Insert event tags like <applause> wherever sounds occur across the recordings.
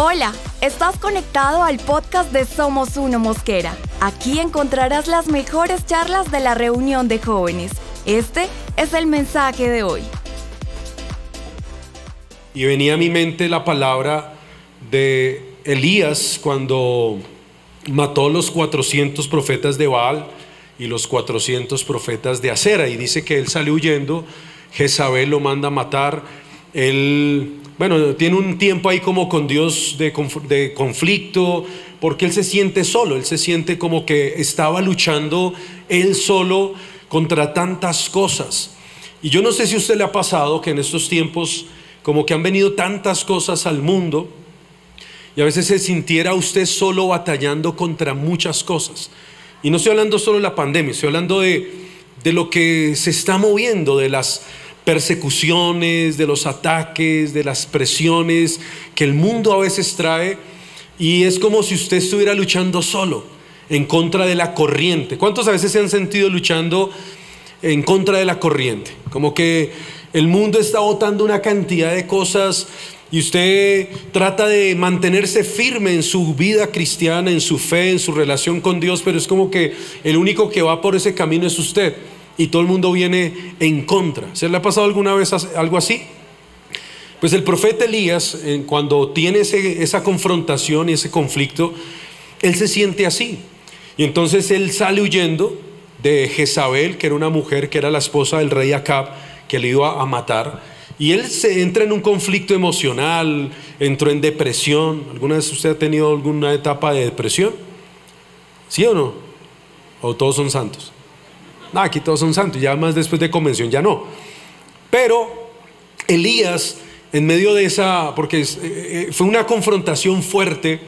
Hola, estás conectado al podcast de Somos Uno Mosquera. Aquí encontrarás las mejores charlas de la reunión de jóvenes. Este es el mensaje de hoy. Y venía a mi mente la palabra de Elías cuando mató los 400 profetas de Baal y los 400 profetas de Acera. Y dice que él sale huyendo, Jezabel lo manda a matar, él bueno, tiene un tiempo ahí como con Dios de, conflicto, porque él se siente solo, él se siente como que estaba luchando él solo contra tantas cosas. Y yo no sé si a usted le ha pasado que en estos tiempos como que han venido tantas cosas al mundo y a veces se sintiera usted solo batallando contra muchas cosas. Y no estoy hablando solo de la pandemia, estoy hablando de, de lo que se está moviendo, de las persecuciones, de los ataques, de las presiones que el mundo a veces trae. Y es como si usted estuviera luchando solo, en contra de la corriente. ¿Cuántos a veces se han sentido luchando en contra de la corriente? Como que el mundo está botando una cantidad de cosas y usted trata de mantenerse firme en su vida cristiana, en su fe, en su relación con Dios, pero es como que el único que va por ese camino es usted y todo el mundo viene en contra. ¿Se le ha pasado alguna vez algo así? Pues el profeta Elías, cuando tiene esa confrontación y ese conflicto, él se siente así. Y entonces él sale huyendo de Jezabel, que era una mujer que era la esposa del rey Acab, que le iba a matar. Y él se entra en un conflicto emocional, entró en depresión. ¿Alguna vez usted ha tenido alguna etapa de depresión? ¿Sí o no? ¿O todos son santos? No, aquí todos son santos, ya más después de convención ya no. Pero Elías, en medio de esa, porque eh, eh, fue una confrontación fuerte,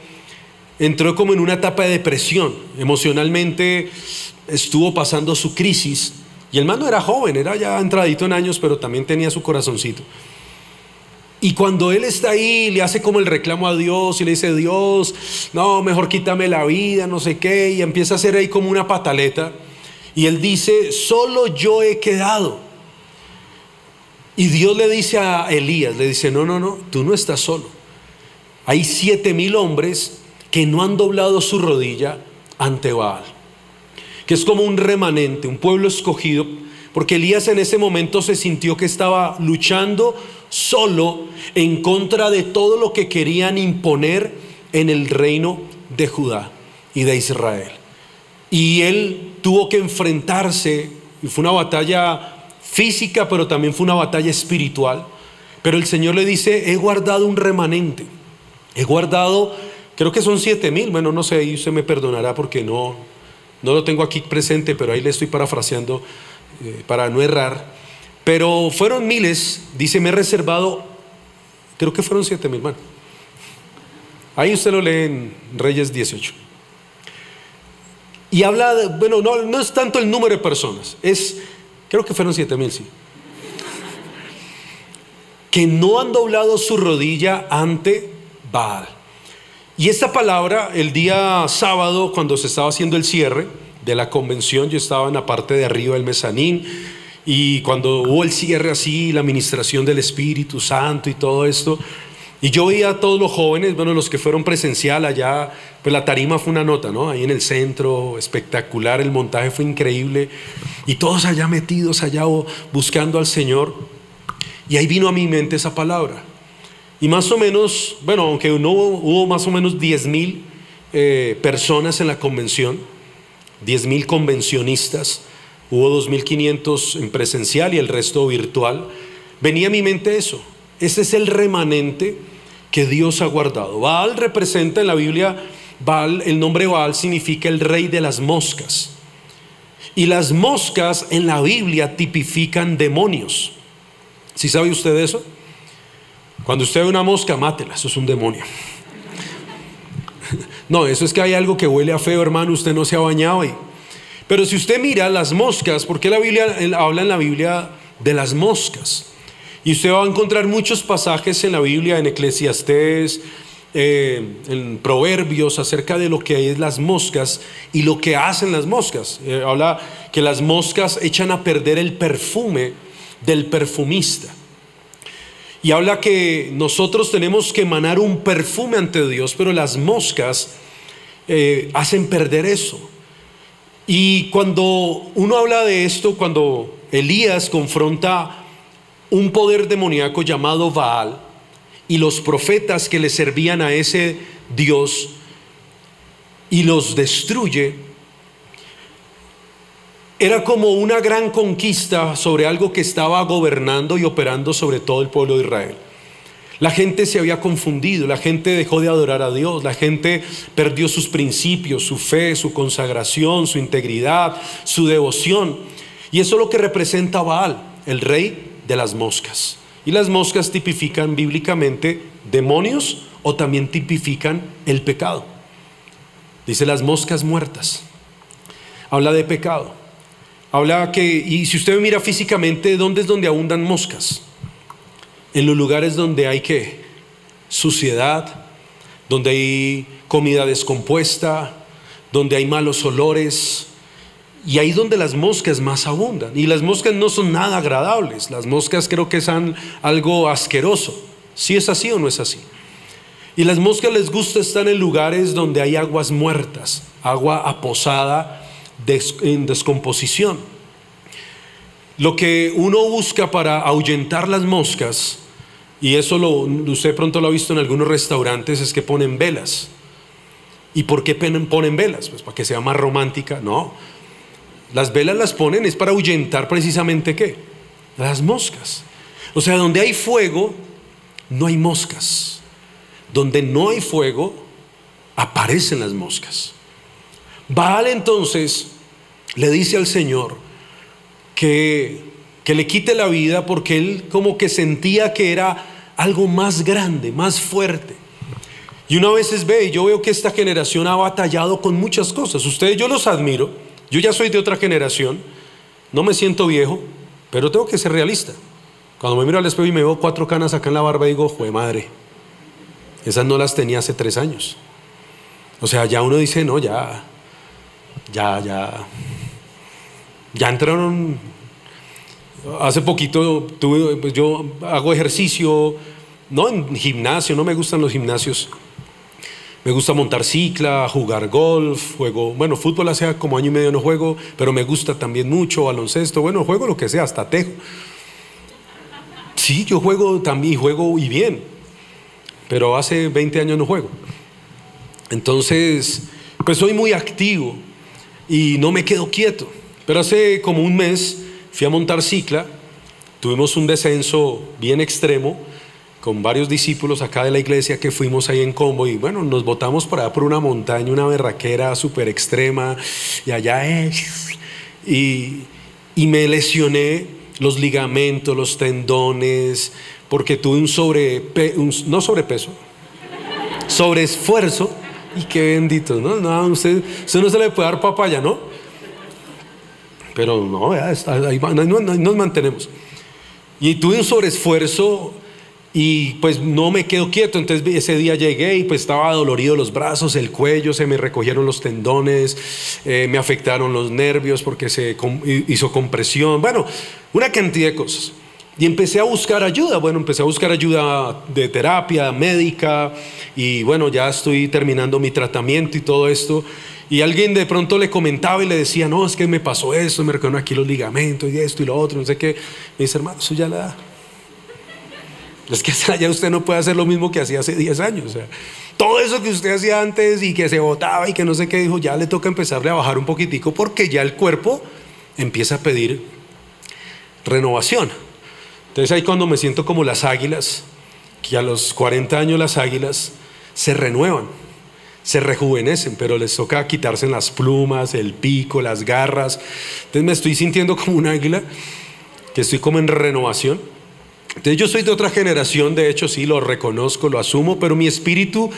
entró como en una etapa de depresión. Emocionalmente estuvo pasando su crisis. Y el mando era joven, era ya entradito en años, pero también tenía su corazoncito. Y cuando él está ahí, le hace como el reclamo a Dios y le dice, Dios, no, mejor quítame la vida, no sé qué, y empieza a hacer ahí como una pataleta. Y él dice, solo yo he quedado. Y Dios le dice a Elías, le dice, no, no, no, tú no estás solo. Hay siete mil hombres que no han doblado su rodilla ante Baal. Que es como un remanente, un pueblo escogido, porque Elías en ese momento se sintió que estaba luchando solo en contra de todo lo que querían imponer en el reino de Judá y de Israel. Y él tuvo que enfrentarse, y fue una batalla física, pero también fue una batalla espiritual. Pero el Señor le dice, he guardado un remanente, he guardado, creo que son siete mil, bueno, no sé, ahí usted me perdonará porque no, no lo tengo aquí presente, pero ahí le estoy parafraseando eh, para no errar. Pero fueron miles, dice, me he reservado, creo que fueron siete mil, bueno. Ahí usted lo lee en Reyes 18. Y habla, de, bueno, no, no es tanto el número de personas, es, creo que fueron siete mil, sí. Que no han doblado su rodilla ante Baal. Y esta palabra, el día sábado, cuando se estaba haciendo el cierre de la convención, yo estaba en la parte de arriba del mezanín, y cuando hubo el cierre así, la administración del Espíritu Santo y todo esto, y yo veía a todos los jóvenes, bueno, los que fueron presencial allá, pues la tarima fue una nota, ¿no? Ahí en el centro, espectacular, el montaje fue increíble. Y todos allá metidos, allá buscando al Señor. Y ahí vino a mi mente esa palabra. Y más o menos, bueno, aunque no hubo, más o menos 10 mil eh, personas en la convención, 10 mil convencionistas, hubo 2.500 en presencial y el resto virtual, venía a mi mente eso. Ese es el remanente que Dios ha guardado. Baal representa en la Biblia, Baal, el nombre Baal significa el rey de las moscas. Y las moscas en la Biblia tipifican demonios. ¿Sí sabe usted eso? Cuando usted ve una mosca, mátela, eso es un demonio. <laughs> No, eso es que hay algo que huele a feo, hermano, usted no se ha bañado ahí. Pero si usted mira las moscas, ¿por qué la Biblia habla en la Biblia de las moscas? Y usted va a encontrar muchos pasajes en la Biblia, en Eclesiastés, eh, en Proverbios, acerca de lo que es las moscas y lo que hacen las moscas. Eh, habla que las moscas echan a perder el perfume del perfumista. Y habla que nosotros tenemos que emanar un perfume ante Dios, pero las moscas eh, hacen perder eso. Y cuando uno habla de esto, cuando Elías confronta un poder demoníaco llamado Baal y los profetas que le servían a ese Dios y los destruye, era como una gran conquista sobre algo que estaba gobernando y operando sobre todo el pueblo de Israel. La gente se había confundido, la gente dejó de adorar a Dios, la gente perdió sus principios, su fe, su consagración, su integridad, su devoción. Y eso es lo que representa Baal, el rey de las moscas. Y las moscas tipifican bíblicamente demonios o también tipifican el pecado. Dice las moscas muertas. Habla de pecado. Habla que, y si usted mira físicamente, ¿dónde es donde abundan moscas? En los lugares donde hay que suciedad, donde hay comida descompuesta, donde hay malos olores, y ahí donde las moscas más abundan. Y las moscas no son nada agradables, las moscas creo que son algo asqueroso. Si es así o no es así. Y las moscas les gusta estar en lugares donde hay aguas muertas, agua aposada en descomposición. Lo que uno busca para ahuyentar las moscas, y eso lo, usted pronto lo ha visto en algunos restaurantes, es que ponen velas. ¿Y por qué ponen velas? Pues para que sea más romántica. No. Las velas las ponen es para ahuyentar precisamente qué? Las moscas. O sea, donde hay fuego, no hay moscas. Donde no hay fuego, aparecen las moscas. Baal entonces le dice al Señor que, que le quite la vida porque él como que sentía que era algo más grande, más fuerte. Y una vez ve, yo veo que esta generación ha batallado con muchas cosas. Ustedes yo los admiro, yo ya soy de otra generación, no me siento viejo, pero tengo que ser realista. Cuando me miro al espejo y me veo cuatro canas acá en la barba, digo, jue madre, esas no las tenía hace tres años. O sea, ya uno dice, no, ya, ya, ya, ya entraron, hace poquito pues yo hago ejercicio, no en gimnasio, no me gustan los gimnasios. Me gusta montar cicla, jugar golf, juego, bueno, fútbol hace como año y medio no juego, pero me gusta también mucho, baloncesto, bueno, juego lo que sea, hasta tejo. Sí, yo juego también, juego y bien, pero hace 20 años no juego. Entonces, pues soy muy activo y no me quedo quieto. Pero hace como un mes fui a montar cicla, tuvimos un descenso bien extremo con varios discípulos acá de la iglesia que fuimos ahí en combo y bueno, nos botamos por allá por una montaña, una berraquera súper extrema y allá es. Y, y me lesioné los ligamentos, los tendones, porque tuve un sobre, no sobrepeso, sobreesfuerzo y qué bendito, ¿no? No, usted, usted no se le puede dar papaya, ¿no? Pero no, ahí, nos mantenemos. Y tuve un sobreesfuerzo y pues no me quedo quieto. Entonces ese día llegué y pues estaba dolorido los brazos, el cuello, se me recogieron los tendones, eh, me afectaron los nervios porque se hizo compresión. Bueno, una cantidad de cosas. Y empecé a buscar ayuda, bueno, empecé a buscar ayuda de terapia médica y bueno, ya estoy terminando mi tratamiento y todo esto. Y alguien de pronto le comentaba y le decía, no, es que me pasó eso, me recuerdo aquí los ligamentos y esto y lo otro, no sé qué. Me dice, hermano, eso ya la da. Es que ya usted no puede hacer lo mismo que hacía hace 10 años. Todo eso que usted hacía antes y que se botaba y que no sé qué dijo, ya le toca empezarle a bajar un poquitico porque ya el cuerpo empieza a pedir renovación. Entonces ahí cuando me siento como las águilas, que a los 40 años las águilas se renuevan, se rejuvenecen, pero les toca quitarse las plumas, el pico, las garras. Entonces me estoy sintiendo como un águila, que estoy como en renovación. Entonces yo soy de otra generación, de hecho sí, lo reconozco, lo asumo, pero mi espíritu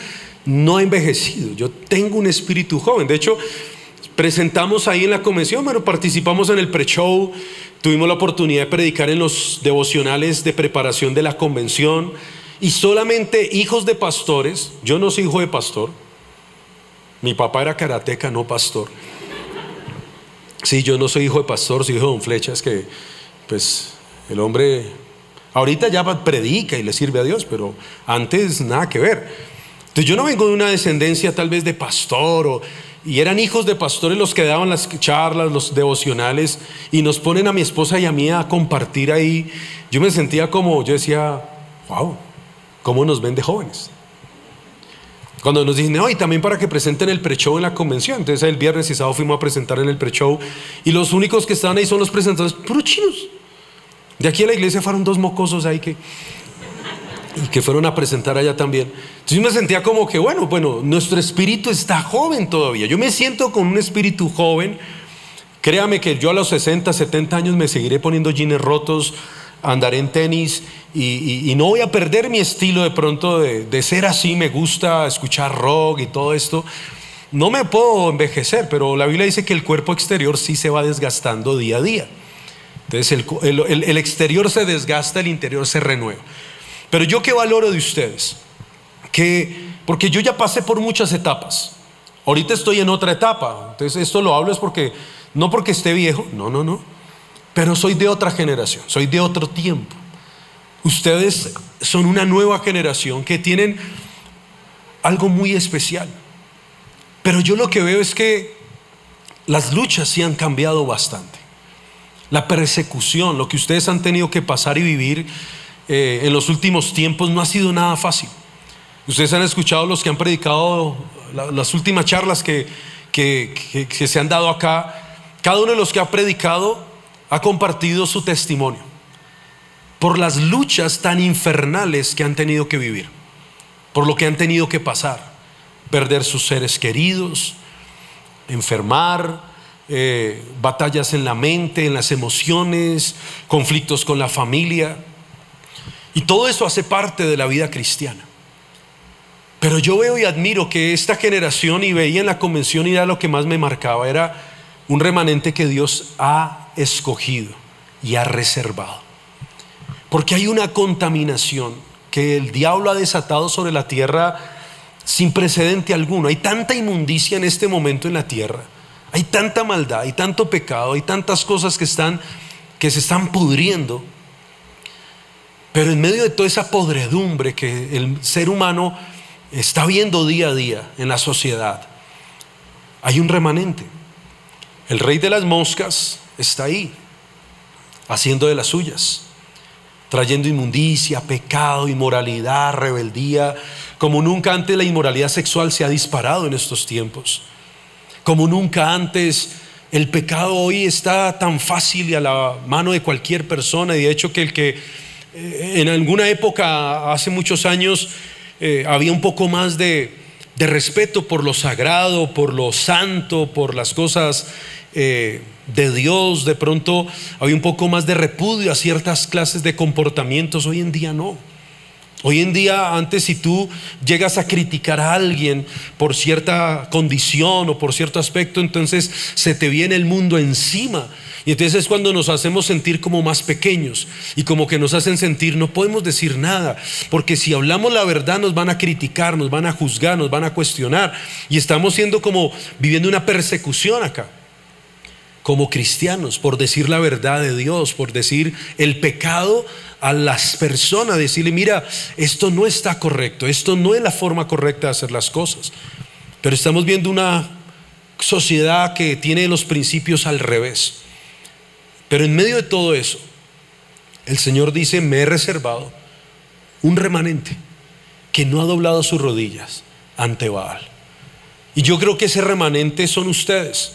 no ha envejecido. Yo tengo un espíritu joven. De hecho, presentamos ahí en la convención, bueno, participamos en el pre-show, Tuvimos la oportunidad de predicar en los devocionales de preparación de la convención y solamente hijos de pastores, yo no soy hijo de pastor, mi papá era karateca, no pastor. Sí, yo no soy hijo de pastor, soy hijo de don Flechas, que pues el hombre Ahorita ya predica y le sirve a Dios, pero antes nada que ver. Entonces yo no vengo de una descendencia tal vez de pastor o, y eran hijos de pastores los que daban las charlas, los devocionales y nos ponen a mi esposa y a mí a compartir ahí. Yo me sentía como, yo decía, wow, ¿cómo nos ven de jóvenes? Cuando nos dicen, hoy también para que presenten el pre-show en la convención. Entonces el viernes y sábado fuimos a presentar en el pre-show y los únicos que estaban ahí son los presentadores, puros chinos. De aquí a la iglesia fueron dos mocosos ahí que, que fueron a presentar allá también. Entonces yo me sentía como que, bueno, bueno, nuestro espíritu está joven todavía. Yo me siento con un espíritu joven. Créame que yo a los 60, 70 años me seguiré poniendo jeans rotos, andaré en tenis y, no voy a perder mi estilo de pronto de, de ser así. Me gusta escuchar rock y todo esto. No me puedo envejecer, pero la Biblia dice que el cuerpo exterior sí se va desgastando día a día. Entonces el, exterior se desgasta, el interior se renueva. Pero yo qué valoro de ustedes, que porque yo ya pasé por muchas etapas. Ahorita estoy en otra etapa. Entonces esto lo hablo es porque no porque esté viejo, no, no, no. Pero soy de otra generación, soy de otro tiempo. Ustedes son una nueva generación que tienen algo muy especial. Pero yo lo que veo es que las luchas sí han cambiado bastante la persecución, lo que ustedes han tenido que pasar y vivir eh, en los últimos tiempos no ha sido nada fácil. Ustedes han escuchado los que han predicado las últimas charlas que, que, se han dado acá. Cada uno de los que ha predicado ha compartido su testimonio por las luchas tan infernales que han tenido que vivir, por lo que han tenido que pasar, perder sus seres queridos, enfermar, eh, batallas en la mente, en las emociones, conflictos con la familia. Y todo eso hace parte de la vida cristiana. Pero yo veo y admiro que esta generación, y veía en la convención, y era lo que más me marcaba, era un remanente que Dios ha escogido y ha reservado. Porque hay una contaminación que el diablo ha desatado sobre la tierra sin precedente alguno. Hay tanta inmundicia en este momento en la tierra hay tanta maldad, hay tanto pecado, hay tantas cosas que están que se están pudriendo. Pero en medio de toda esa podredumbre que el ser humano está viendo día a día en la sociedad, hay un remanente. El rey de las moscas está ahí, haciendo de las suyas, trayendo inmundicia, pecado, inmoralidad, rebeldía, como nunca antes la inmoralidad sexual se ha disparado en estos tiempos como nunca antes. El pecado hoy está tan fácil y a la mano de cualquier persona. Y de hecho que el que eh, en alguna época, hace muchos años, eh, había un poco más de, respeto por lo sagrado, por lo santo, por las cosas eh, de Dios. De pronto había un poco más de repudio a ciertas clases de comportamientos. Hoy en día no. Hoy en día, antes si tú llegas a criticar a alguien por cierta condición o por cierto aspecto, entonces se te viene el mundo encima. Y entonces es cuando nos hacemos sentir como más pequeños y como que nos hacen sentir no podemos decir nada, porque si hablamos la verdad nos van a criticar, nos van a juzgar, nos van a cuestionar y estamos siendo como viviendo una persecución acá como cristianos por decir la verdad de Dios, por decir el pecado a las personas, decirle, mira, esto no está correcto, esto no es la forma correcta de hacer las cosas. Pero estamos viendo una sociedad que tiene los principios al revés. Pero en medio de todo eso, el Señor dice, me he reservado un remanente que no ha doblado sus rodillas ante Baal. Y yo creo que ese remanente son ustedes,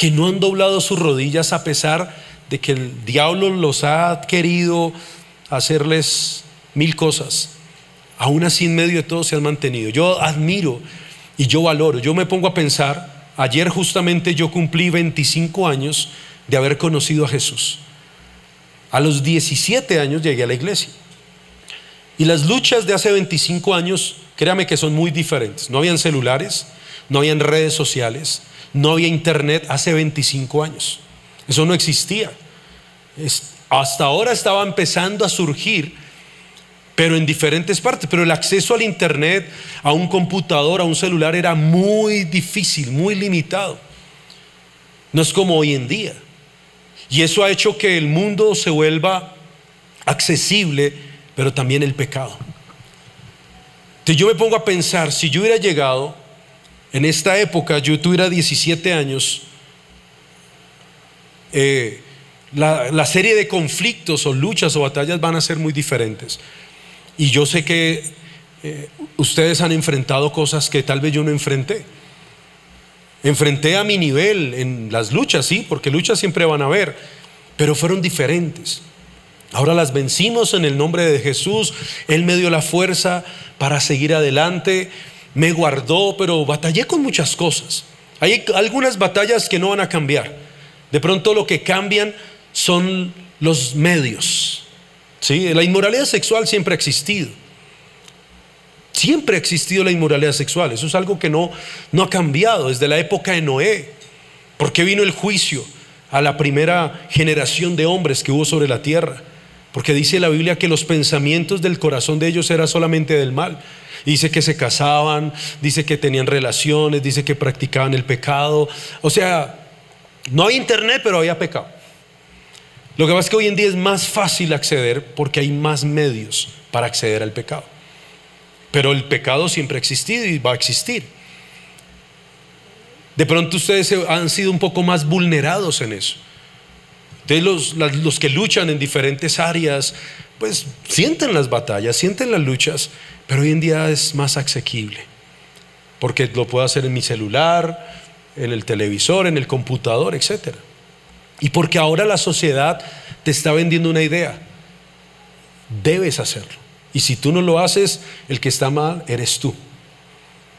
que no han doblado sus rodillas a pesar de que el diablo los ha querido hacerles mil cosas. Aún así en medio de todo se han mantenido. Yo admiro y yo valoro. Yo me pongo a pensar, ayer justamente yo cumplí 25 años de haber conocido a Jesús. A los 17 años llegué a la iglesia. Y las luchas de hace 25 años, créame que son muy diferentes. No habían celulares, no habían redes sociales, no había internet hace 25 años. Eso no existía hasta ahora estaba empezando a surgir, pero en diferentes partes. Pero el acceso al Internet, a un computador, a un celular era muy difícil, muy limitado. No es como hoy en día. Y eso ha hecho que el mundo se vuelva accesible, pero también el pecado. Entonces yo me pongo a pensar, si yo hubiera llegado en esta época, yo tuviera 17 años, eh, la, serie de conflictos o luchas o batallas van a ser muy diferentes. Y yo sé que eh, ustedes han enfrentado cosas que tal vez yo no enfrenté. Enfrenté a mi nivel en las luchas, sí, porque luchas siempre van a haber, pero fueron diferentes. Ahora las vencimos en el nombre de Jesús. Él me dio la fuerza para seguir adelante. Me guardó, pero batallé con muchas cosas. Hay algunas batallas que no van a cambiar. De pronto lo que cambian son los medios. ¿sí? La inmoralidad sexual siempre ha existido. Siempre ha existido la inmoralidad sexual. Eso es algo que no, no ha cambiado desde la época de Noé. porque vino el juicio a la primera generación de hombres que hubo sobre la tierra? Porque dice la Biblia que los pensamientos del corazón de ellos eran solamente del mal. Dice que se casaban, dice que tenían relaciones, dice que practicaban el pecado. O sea, no hay internet, pero había pecado. Lo que pasa es que hoy en día es más fácil acceder porque hay más medios para acceder al pecado. Pero el pecado siempre ha existido y va a existir. De pronto ustedes han sido un poco más vulnerados en eso. Entonces los, los que luchan en diferentes áreas, pues sienten las batallas, sienten las luchas, pero hoy en día es más asequible. Porque lo puedo hacer en mi celular, en el televisor, en el computador, etc. Y porque ahora la sociedad te está vendiendo una idea. Debes hacerlo. Y si tú no lo haces, el que está mal eres tú.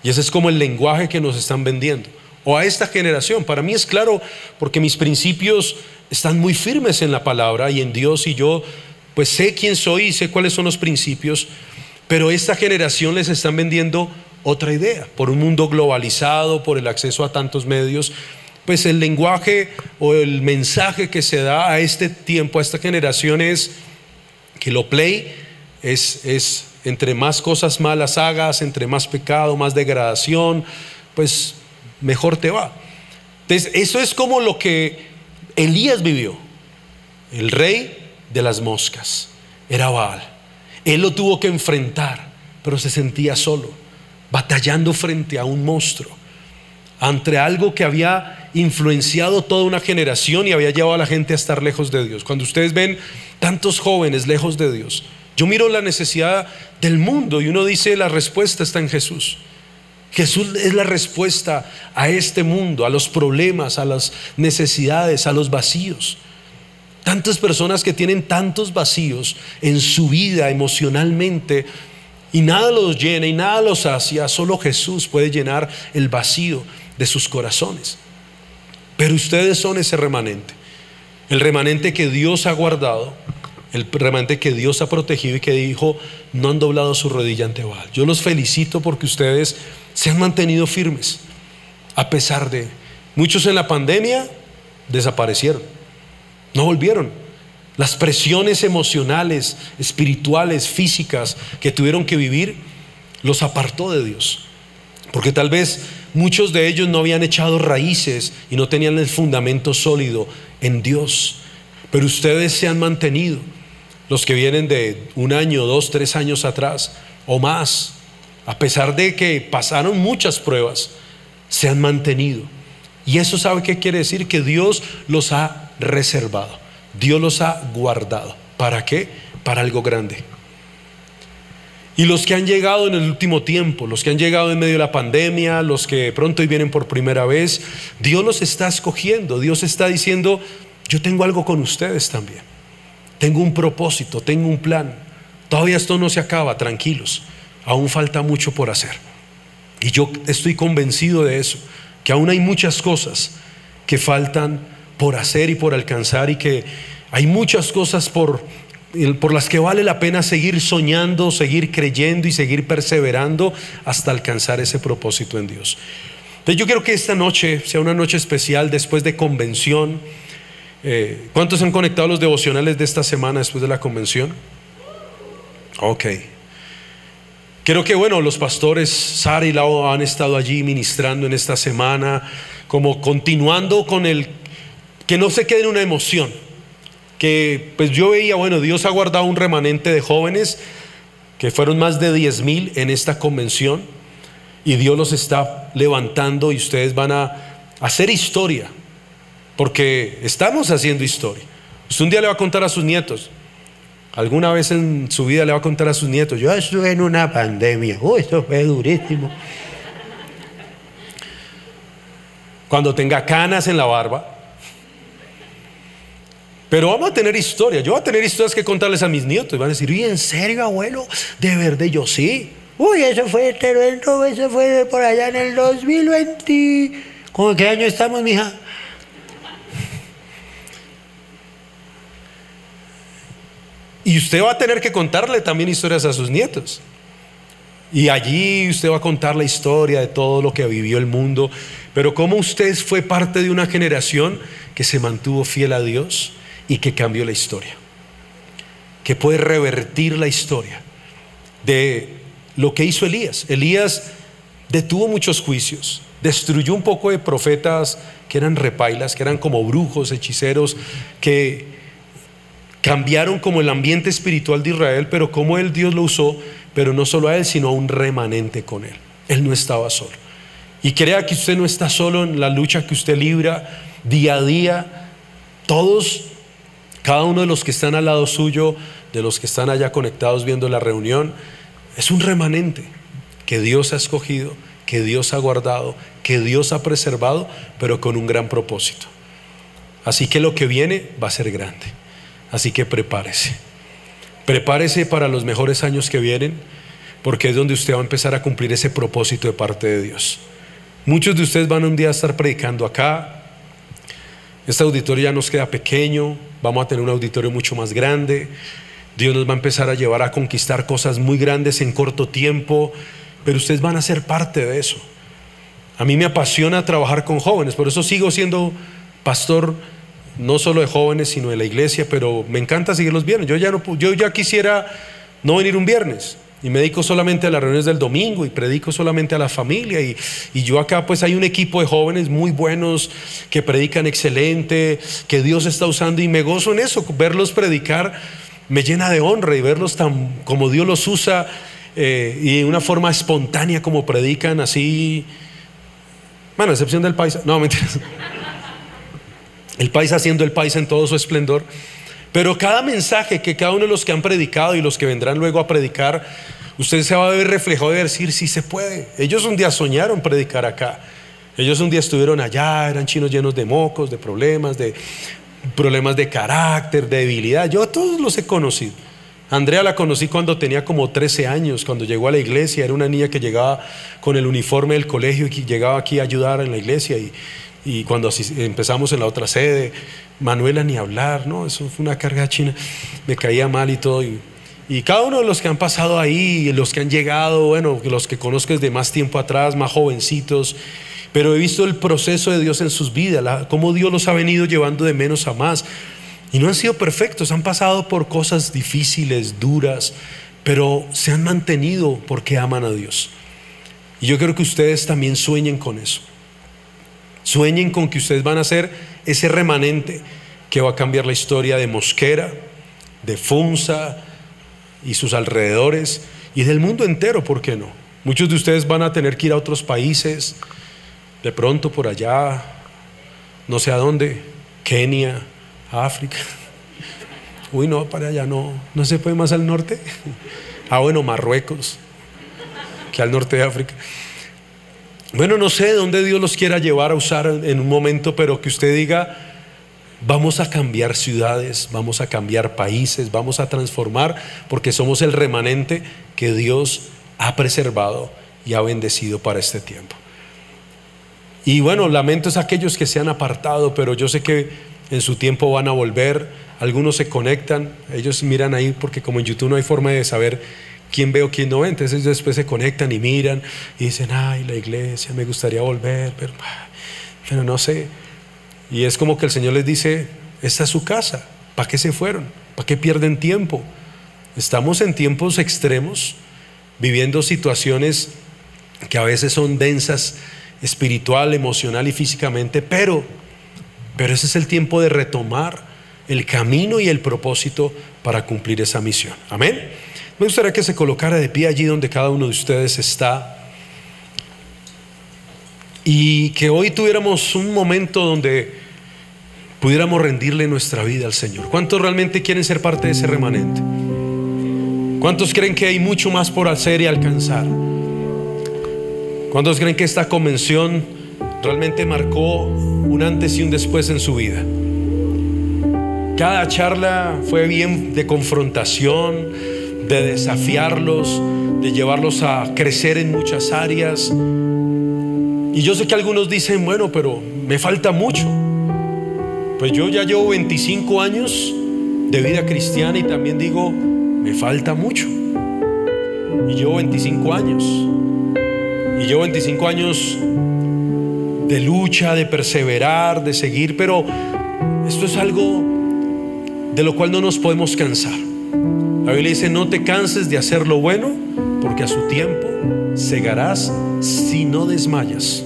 Y ese es como el lenguaje que nos están vendiendo. O a esta generación. Para mí es claro porque mis principios están muy firmes en la palabra y en Dios y yo pues sé quién soy y sé cuáles son los principios, pero esta generación les están vendiendo otra idea, por un mundo globalizado, por el acceso a tantos medios, pues el lenguaje o el mensaje que se da a este tiempo, a esta generación es que lo play es, es entre más cosas malas hagas, entre más pecado, más degradación, pues mejor te va. Entonces, eso es como lo que Elías vivió. El rey de las moscas era Baal. Él lo tuvo que enfrentar, pero se sentía solo, batallando frente a un monstruo, ante algo que había influenciado toda una generación y había llevado a la gente a estar lejos de Dios. Cuando ustedes ven tantos jóvenes lejos de Dios, yo miro la necesidad del mundo y uno dice la respuesta está en Jesús. Jesús es la respuesta a este mundo, a los problemas, a las necesidades, a los vacíos. Tantas personas que tienen tantos vacíos en su vida emocionalmente y nada los llena y nada los sacia, solo Jesús puede llenar el vacío de sus corazones. Pero ustedes son ese remanente, el remanente que Dios ha guardado, el remanente que Dios ha protegido y que dijo, no han doblado su rodilla ante Baal. Yo los felicito porque ustedes se han mantenido firmes a pesar de... Muchos en la pandemia desaparecieron, no volvieron. Las presiones emocionales, espirituales, físicas que tuvieron que vivir, los apartó de Dios. Porque tal vez muchos de ellos no habían echado raíces y no tenían el fundamento sólido en Dios. Pero ustedes se han mantenido, los que vienen de un año, dos, tres años atrás o más, a pesar de que pasaron muchas pruebas, se han mantenido. Y eso sabe qué quiere decir? Que Dios los ha reservado, Dios los ha guardado. ¿Para qué? Para algo grande. Y los que han llegado en el último tiempo, los que han llegado en medio de la pandemia, los que pronto vienen por primera vez, Dios los está escogiendo, Dios está diciendo, yo tengo algo con ustedes también. Tengo un propósito, tengo un plan. Todavía esto no se acaba, tranquilos aún falta mucho por hacer. Y yo estoy convencido de eso, que aún hay muchas cosas que faltan por hacer y por alcanzar y que hay muchas cosas por, por las que vale la pena seguir soñando, seguir creyendo y seguir perseverando hasta alcanzar ese propósito en Dios. Entonces yo quiero que esta noche sea una noche especial después de convención. Eh, ¿Cuántos han conectado los devocionales de esta semana después de la convención? Ok. Creo que, bueno, los pastores Sara y Lau han estado allí ministrando en esta semana, como continuando con el que no se quede en una emoción, que pues yo veía, bueno, Dios ha guardado un remanente de jóvenes que fueron más de 10 mil en esta convención y Dios los está levantando y ustedes van a hacer historia, porque estamos haciendo historia. Usted un día le va a contar a sus nietos, alguna vez en su vida le va a contar a sus nietos, yo estuve en una pandemia, uy, fue durísimo. Cuando tenga canas en la barba, pero vamos a tener historia. Yo voy a tener historias que contarles a mis nietos. Y van a decir, ¿y en serio, abuelo? ¿De verdad? Yo sí. Uy, eso fue tremendo, eso fue por allá en el 2020. ¿Cómo qué año estamos, mija? Y usted va a tener que contarle también historias a sus nietos. Y allí usted va a contar la historia de todo lo que vivió el mundo. Pero cómo usted fue parte de una generación que se mantuvo fiel a Dios y que cambió la historia. Que puede revertir la historia de lo que hizo Elías. Elías detuvo muchos juicios, destruyó un poco de profetas que eran repailas, que eran como brujos, hechiceros, que cambiaron como el ambiente espiritual de Israel, pero como él Dios lo usó, pero no solo a él, sino a un remanente con él. Él no estaba solo. Y crea que usted no está solo en la lucha que usted libra día a día. Todos, cada uno de los que están al lado suyo, de los que están allá conectados viendo la reunión, es un remanente que Dios ha escogido, que Dios ha guardado, que Dios ha preservado, pero con un gran propósito. Así que lo que viene va a ser grande. Así que prepárese. Prepárese para los mejores años que vienen, porque es donde usted va a empezar a cumplir ese propósito de parte de Dios. Muchos de ustedes van un día a estar predicando acá. Este auditorio ya nos queda pequeño, vamos a tener un auditorio mucho más grande. Dios nos va a empezar a llevar a conquistar cosas muy grandes en corto tiempo, pero ustedes van a ser parte de eso. A mí me apasiona trabajar con jóvenes, por eso sigo siendo pastor no solo de jóvenes, sino de la iglesia, pero me encanta seguir los viernes. Yo ya, no, yo ya quisiera no venir un viernes y me dedico solamente a las reuniones del domingo y predico solamente a la familia. Y, y, yo acá pues hay un equipo de jóvenes muy buenos que predican excelente, que Dios está usando y me gozo en eso, verlos predicar me llena de honra y verlos tan como Dios los usa eh, y de una forma espontánea como predican así. Bueno, a excepción del país. No, mentiras. El país haciendo el país en todo su esplendor. Pero cada mensaje que cada uno de los que han predicado y los que vendrán luego a predicar, usted se va a ver reflejado de decir, sí se puede. Ellos un día soñaron predicar acá. Ellos un día estuvieron allá, eran chinos llenos de mocos, de problemas, de problemas de carácter, de debilidad. Yo todos los he conocido. Andrea la conocí cuando tenía como 13 años, cuando llegó a la iglesia. Era una niña que llegaba con el uniforme del colegio y llegaba aquí a ayudar en la iglesia. Y, cuando empezamos en la otra sede, Manuela ni hablar, ¿no? Eso fue una carga china. Me caía mal y todo. Y, y cada uno de los que han pasado ahí, los que han llegado, bueno, los que conozco desde más tiempo atrás, más jovencitos, pero he visto el proceso de Dios en sus vidas, cómo Dios los ha venido llevando de menos a más. Y no han sido perfectos, han pasado por cosas difíciles, duras, pero se han mantenido porque aman a Dios. Y yo creo que ustedes también sueñen con eso. Sueñen con que ustedes van a ser ese remanente que va a cambiar la historia de Mosquera, de Funza y sus alrededores y del mundo entero, ¿por qué no? Muchos de ustedes van a tener que ir a otros países, de pronto por allá, no sé a dónde, Kenia, África. <laughs> Uy, no, para allá no, no se puede más al norte. <laughs> Ah, bueno, Marruecos, que al norte de África. Bueno, no sé dónde Dios los quiera llevar a usar en un momento, pero que usted diga, vamos a cambiar ciudades, vamos a cambiar países, vamos a transformar, porque somos el remanente que Dios ha preservado y ha bendecido para este tiempo. Y bueno, lamento es aquellos que se han apartado, pero yo sé que en su tiempo van a volver. Algunos se conectan, ellos miran ahí porque como en YouTube no hay forma de saber quién ve o quién no ve, entonces después se conectan y miran y dicen, ay, la iglesia, me gustaría volver, pero, pero no sé. Y es como que el Señor les dice, esta es su casa, ¿para qué se fueron? ¿Para qué pierden tiempo? Estamos en tiempos extremos, viviendo situaciones que a veces son densas espiritual, emocional y físicamente, pero, pero ese es el tiempo de retomar el camino y el propósito para cumplir esa misión. Amén. Me gustaría que se colocara de pie allí donde cada uno de ustedes está y que hoy tuviéramos un momento donde pudiéramos rendirle nuestra vida al Señor. ¿Cuántos realmente quieren ser parte de ese remanente? ¿Cuántos creen que hay mucho más por hacer y alcanzar? ¿Cuántos creen que esta convención realmente marcó un antes y un después en su vida? Cada charla fue bien de confrontación, de desafiarlos, de llevarlos a crecer en muchas áreas y yo sé que algunos dicen, bueno, pero me falta mucho. Pues yo ya llevo 25 años de vida cristiana y también digo, me falta mucho. Y llevo 25 años. Y llevo 25 años de lucha, de perseverar, de seguir, pero esto es algo de lo cual no nos podemos cansar. La Biblia dice, no te canses de hacer lo bueno, porque a su tiempo segarás si no desmayas.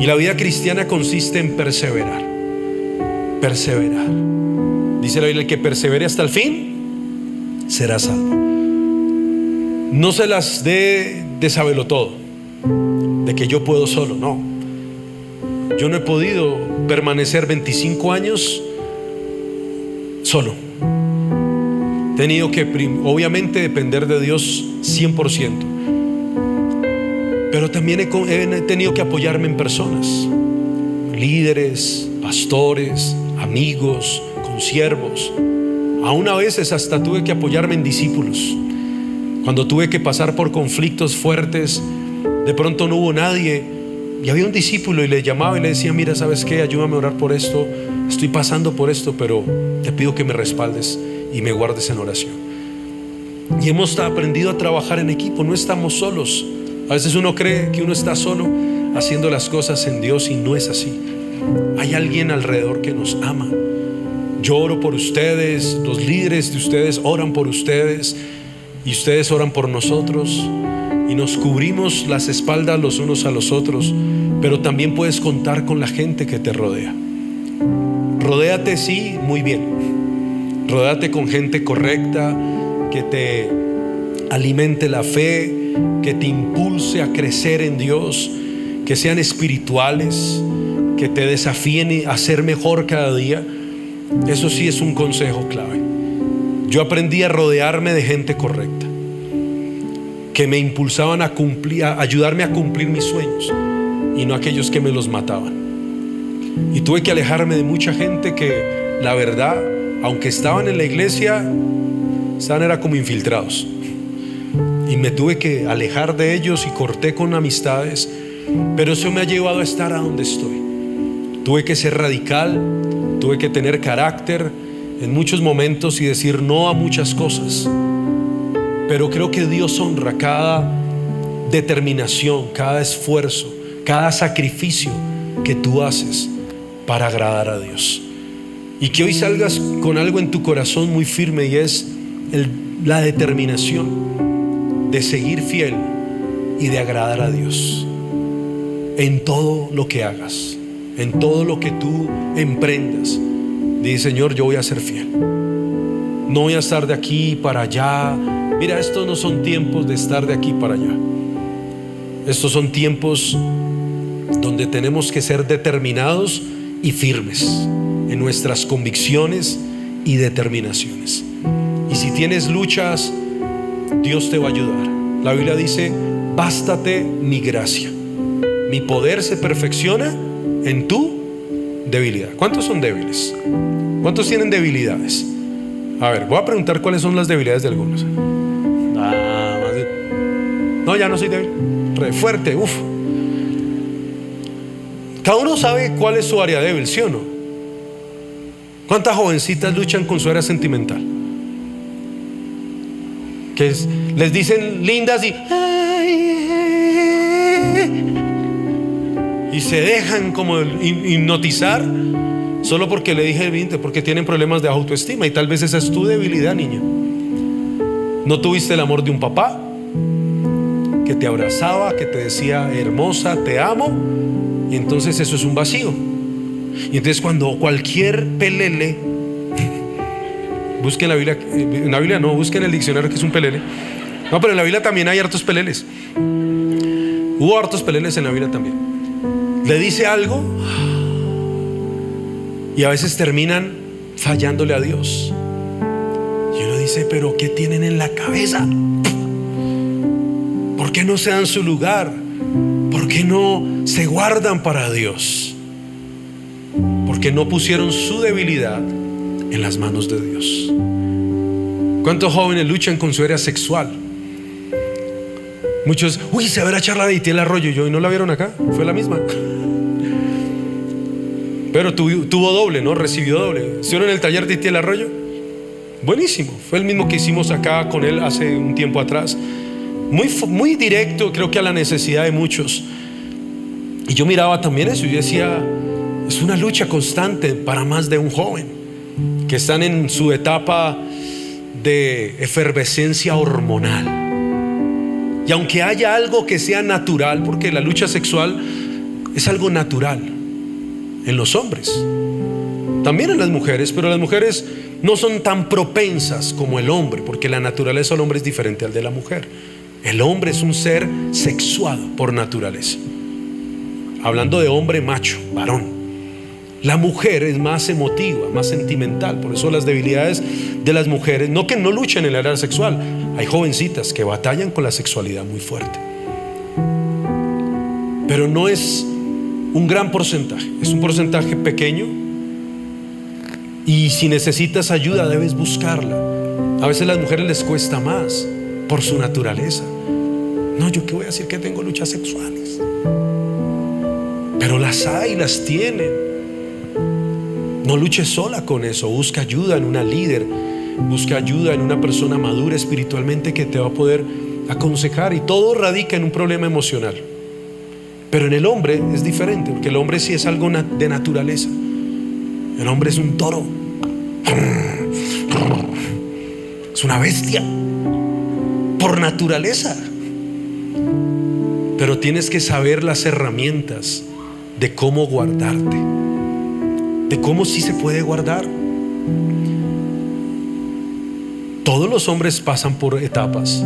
Y la vida cristiana consiste en perseverar. Perseverar. Dice la Biblia, el que persevere hasta el fin, será salvo. No se las dé de saberlo todo, de que yo puedo solo, no. Yo no he podido permanecer 25 años solo. He tenido que, obviamente, depender de Dios 100%. Pero también he, tenido que apoyarme en personas, líderes, pastores, amigos, consiervos. Aún a veces hasta tuve que apoyarme en discípulos. Cuando tuve que pasar por conflictos fuertes, de pronto no hubo nadie y había un discípulo y le llamaba y le decía, mira, ¿sabes qué? Ayúdame a orar por esto. Estoy pasando por esto, pero te pido que me respaldes y me guardes en oración. Y hemos aprendido a trabajar en equipo, no estamos solos. A veces uno cree que uno está solo haciendo las cosas en Dios y no es así. Hay alguien alrededor que nos ama. Yo oro por ustedes, los líderes de ustedes oran por ustedes y ustedes oran por nosotros y nos cubrimos las espaldas los unos a los otros, pero también puedes contar con la gente que te rodea. Rodéate, sí, muy bien. Rodéate con gente correcta que te alimente la fe, que te impulse a crecer en Dios, que sean espirituales, que te desafíen a ser mejor cada día. Eso sí es un consejo clave. Yo aprendí a rodearme de gente correcta, que me impulsaban a cumplir, a ayudarme a cumplir mis sueños y no aquellos que me los mataban. Y tuve que alejarme de mucha gente que, la verdad, aunque estaban en la iglesia, estaban era como infiltrados. Y me tuve que alejar de ellos y corté con amistades, pero eso me ha llevado a estar a donde estoy. Tuve que ser radical, tuve que tener carácter en muchos momentos y decir no a muchas cosas, pero creo que Dios honra cada determinación, cada esfuerzo, cada sacrificio que tú haces para agradar a Dios. Y que hoy salgas con algo en tu corazón muy firme y es la determinación de seguir fiel y de agradar a Dios en todo lo que hagas, en todo lo que tú emprendas. Dice, Señor, yo voy a ser fiel. No voy a estar de aquí para allá. Mira, estos no son tiempos de estar de aquí para allá. Estos son tiempos donde tenemos que ser determinados y firmes en nuestras convicciones y determinaciones. Y si tienes luchas, Dios te va a ayudar. La Biblia dice, bástate mi gracia. Mi poder se perfecciona en tu debilidad. ¿Cuántos son débiles? ¿Cuántos tienen debilidades? A ver, voy a preguntar cuáles son las debilidades de algunos. No, ya no soy débil. Re fuerte, uff. Cada uno sabe cuál es su área débil, ¿sí o no? ¿Cuántas jovencitas luchan con su área sentimental? que les dicen lindas y, y se dejan como hipnotizar solo porque le dije 20, porque tienen problemas de autoestima y tal vez esa es tu debilidad, niña. No tuviste el amor de un papá que te abrazaba, que te decía hermosa, te amo, y entonces eso es un vacío. Y entonces cuando cualquier pelele, busquen la Biblia, en la Biblia no, busquen el diccionario que es un pelele. No, pero en la Biblia también hay hartos peleles. Hubo hartos peleles en la Biblia también. Le dice algo y a veces terminan fallándole a Dios. Y uno dice, pero ¿qué tienen en la cabeza? ¿Por qué no se dan su lugar? ¿Por qué no se guardan para Dios? Porque no pusieron su debilidad en las manos de Dios. ¿Cuántos jóvenes luchan con su área sexual? Muchos, uy, se verá charla de el Arroyo. Yo, ¿y no la vieron acá? Fue la misma. <laughs> Pero tuvo, doble, ¿no? Recibió doble. ¿Hicieron el taller de Itiel Arroyo? Buenísimo. Fue el mismo que hicimos acá con él hace un tiempo atrás. Muy, muy directo, creo que a la necesidad de muchos. Y yo miraba también eso y decía, es una lucha constante para más de un joven que están en su etapa de efervescencia hormonal. Y aunque haya algo que sea natural, porque la lucha sexual es algo natural en los hombres, también en las mujeres, pero las mujeres no son tan propensas como el hombre, porque la naturaleza del hombre es diferente al de la mujer. El hombre es un ser sexuado por naturaleza. Hablando de hombre macho, varón. La mujer es más emotiva, más sentimental. Por eso las debilidades de las mujeres, no que no luchen en el área sexual, hay jovencitas que batallan con la sexualidad muy fuerte. Pero no es un gran porcentaje, es un porcentaje pequeño. Y si necesitas ayuda, debes buscarla. A veces a las mujeres les cuesta más por su naturaleza. No, yo qué voy a decir que tengo luchas sexuales. Pero las hay, las tienen. No luches sola con eso, busca ayuda en una líder, busca ayuda en una persona madura espiritualmente que te va a poder aconsejar y todo radica en un problema emocional. Pero en el hombre es diferente, porque el hombre sí es algo de naturaleza. El hombre es un toro. Es una bestia por naturaleza. Pero tienes que saber las herramientas de cómo guardarte, de cómo sí se puede guardar. Todos los hombres pasan por etapas.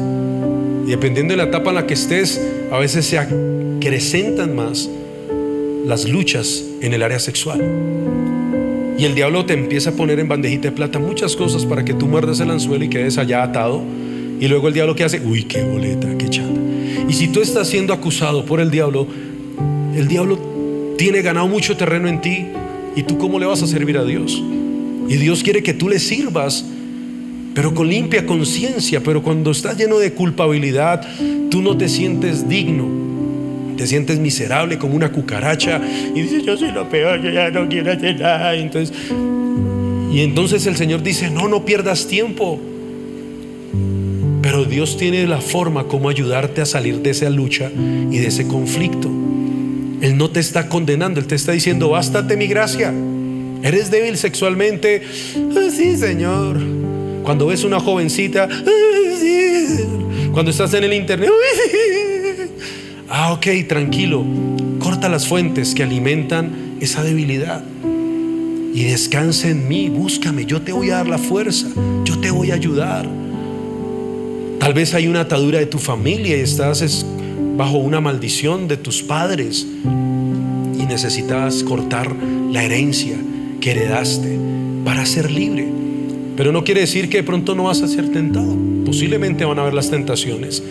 Y dependiendo de la etapa en la que estés, a veces se acrecentan más las luchas en el área sexual. Y el diablo te empieza a poner en bandejita de plata muchas cosas para que tú muerdas el anzuelo y quedes allá atado y luego el diablo que hace, uy, qué boleta, qué chata. Y si tú estás siendo acusado por el diablo, el diablo tiene ganado mucho terreno en ti y tú cómo le vas a servir a Dios. Y Dios quiere que tú le sirvas, pero con limpia conciencia, pero cuando estás lleno de culpabilidad, tú no te sientes digno. Te sientes miserable como una cucaracha y dices, yo soy lo peor, yo ya no quiero hacer nada. Entonces, y entonces el Señor dice, no, no pierdas tiempo. Dios tiene la forma como ayudarte a salir de esa lucha y de ese conflicto. Él no te está condenando, Él te está diciendo, bástate mi gracia. ¿Eres débil sexualmente? Ah, sí, Señor. Cuando ves una jovencita, ah, sí. Cuando estás en el internet, ah, ok, tranquilo. Corta las fuentes que alimentan esa debilidad. Y descansa en mí, búscame, yo te voy a dar la fuerza, yo te voy a ayudar. Tal vez hay una atadura de tu familia y estás bajo una maldición de tus padres y necesitas cortar la herencia que heredaste para ser libre. Pero no quiere decir que de pronto no vas a ser tentado. Posiblemente van a haber las tentaciones,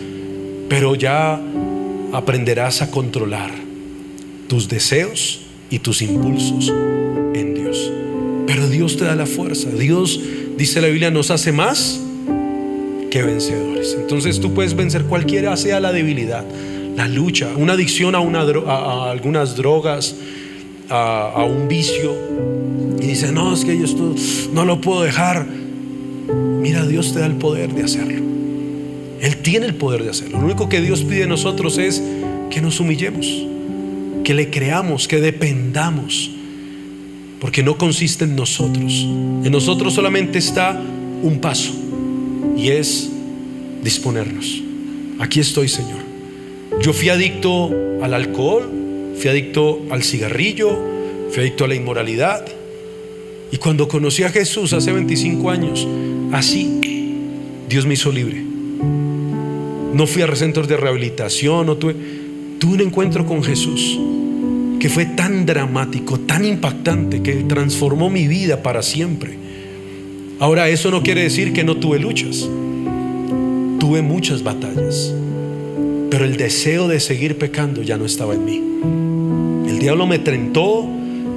pero ya aprenderás a controlar tus deseos y tus impulsos en Dios. Pero Dios te da la fuerza. Dios, dice la Biblia, nos hace más que vencedores. Entonces tú puedes vencer cualquiera sea la debilidad, la lucha, una adicción a, una, a, algunas drogas, a, un vicio. Y dice, no, es que yo esto no lo puedo dejar. Mira, Dios te da el poder de hacerlo. Él tiene el poder de hacerlo. Lo único que Dios pide de nosotros es que nos humillemos, que le creamos, que dependamos. Porque no consiste en nosotros. En nosotros solamente está un paso y es disponernos. Aquí estoy, Señor. Yo fui adicto al alcohol, fui adicto al cigarrillo, fui adicto a la inmoralidad. Y cuando conocí a Jesús hace 25 años, así Dios me hizo libre. No fui a centros de rehabilitación, no tuve, tuve un encuentro con Jesús que fue tan dramático, tan impactante, que transformó mi vida para siempre. Ahora, eso no quiere decir que no tuve luchas. Tuve muchas batallas, pero el deseo de seguir pecando ya no estaba en mí. El diablo me tentó,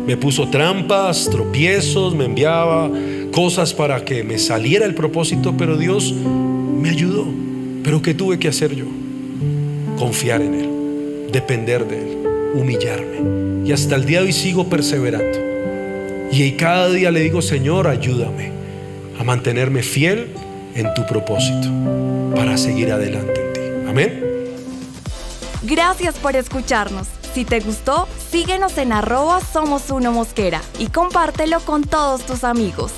me puso trampas, tropiezos, me enviaba cosas para que me saliera el propósito, pero Dios me ayudó. Pero ¿qué tuve que hacer yo? Confiar en Él, depender de Él, humillarme. Y hasta el día de hoy sigo perseverando. Y cada día le digo, Señor, ayúdame a mantenerme fiel en tu propósito para seguir adelante en ti. Amén. Gracias por escucharnos. Si te gustó, síguenos en arroba somos uno mosquera y compártelo con todos tus amigos.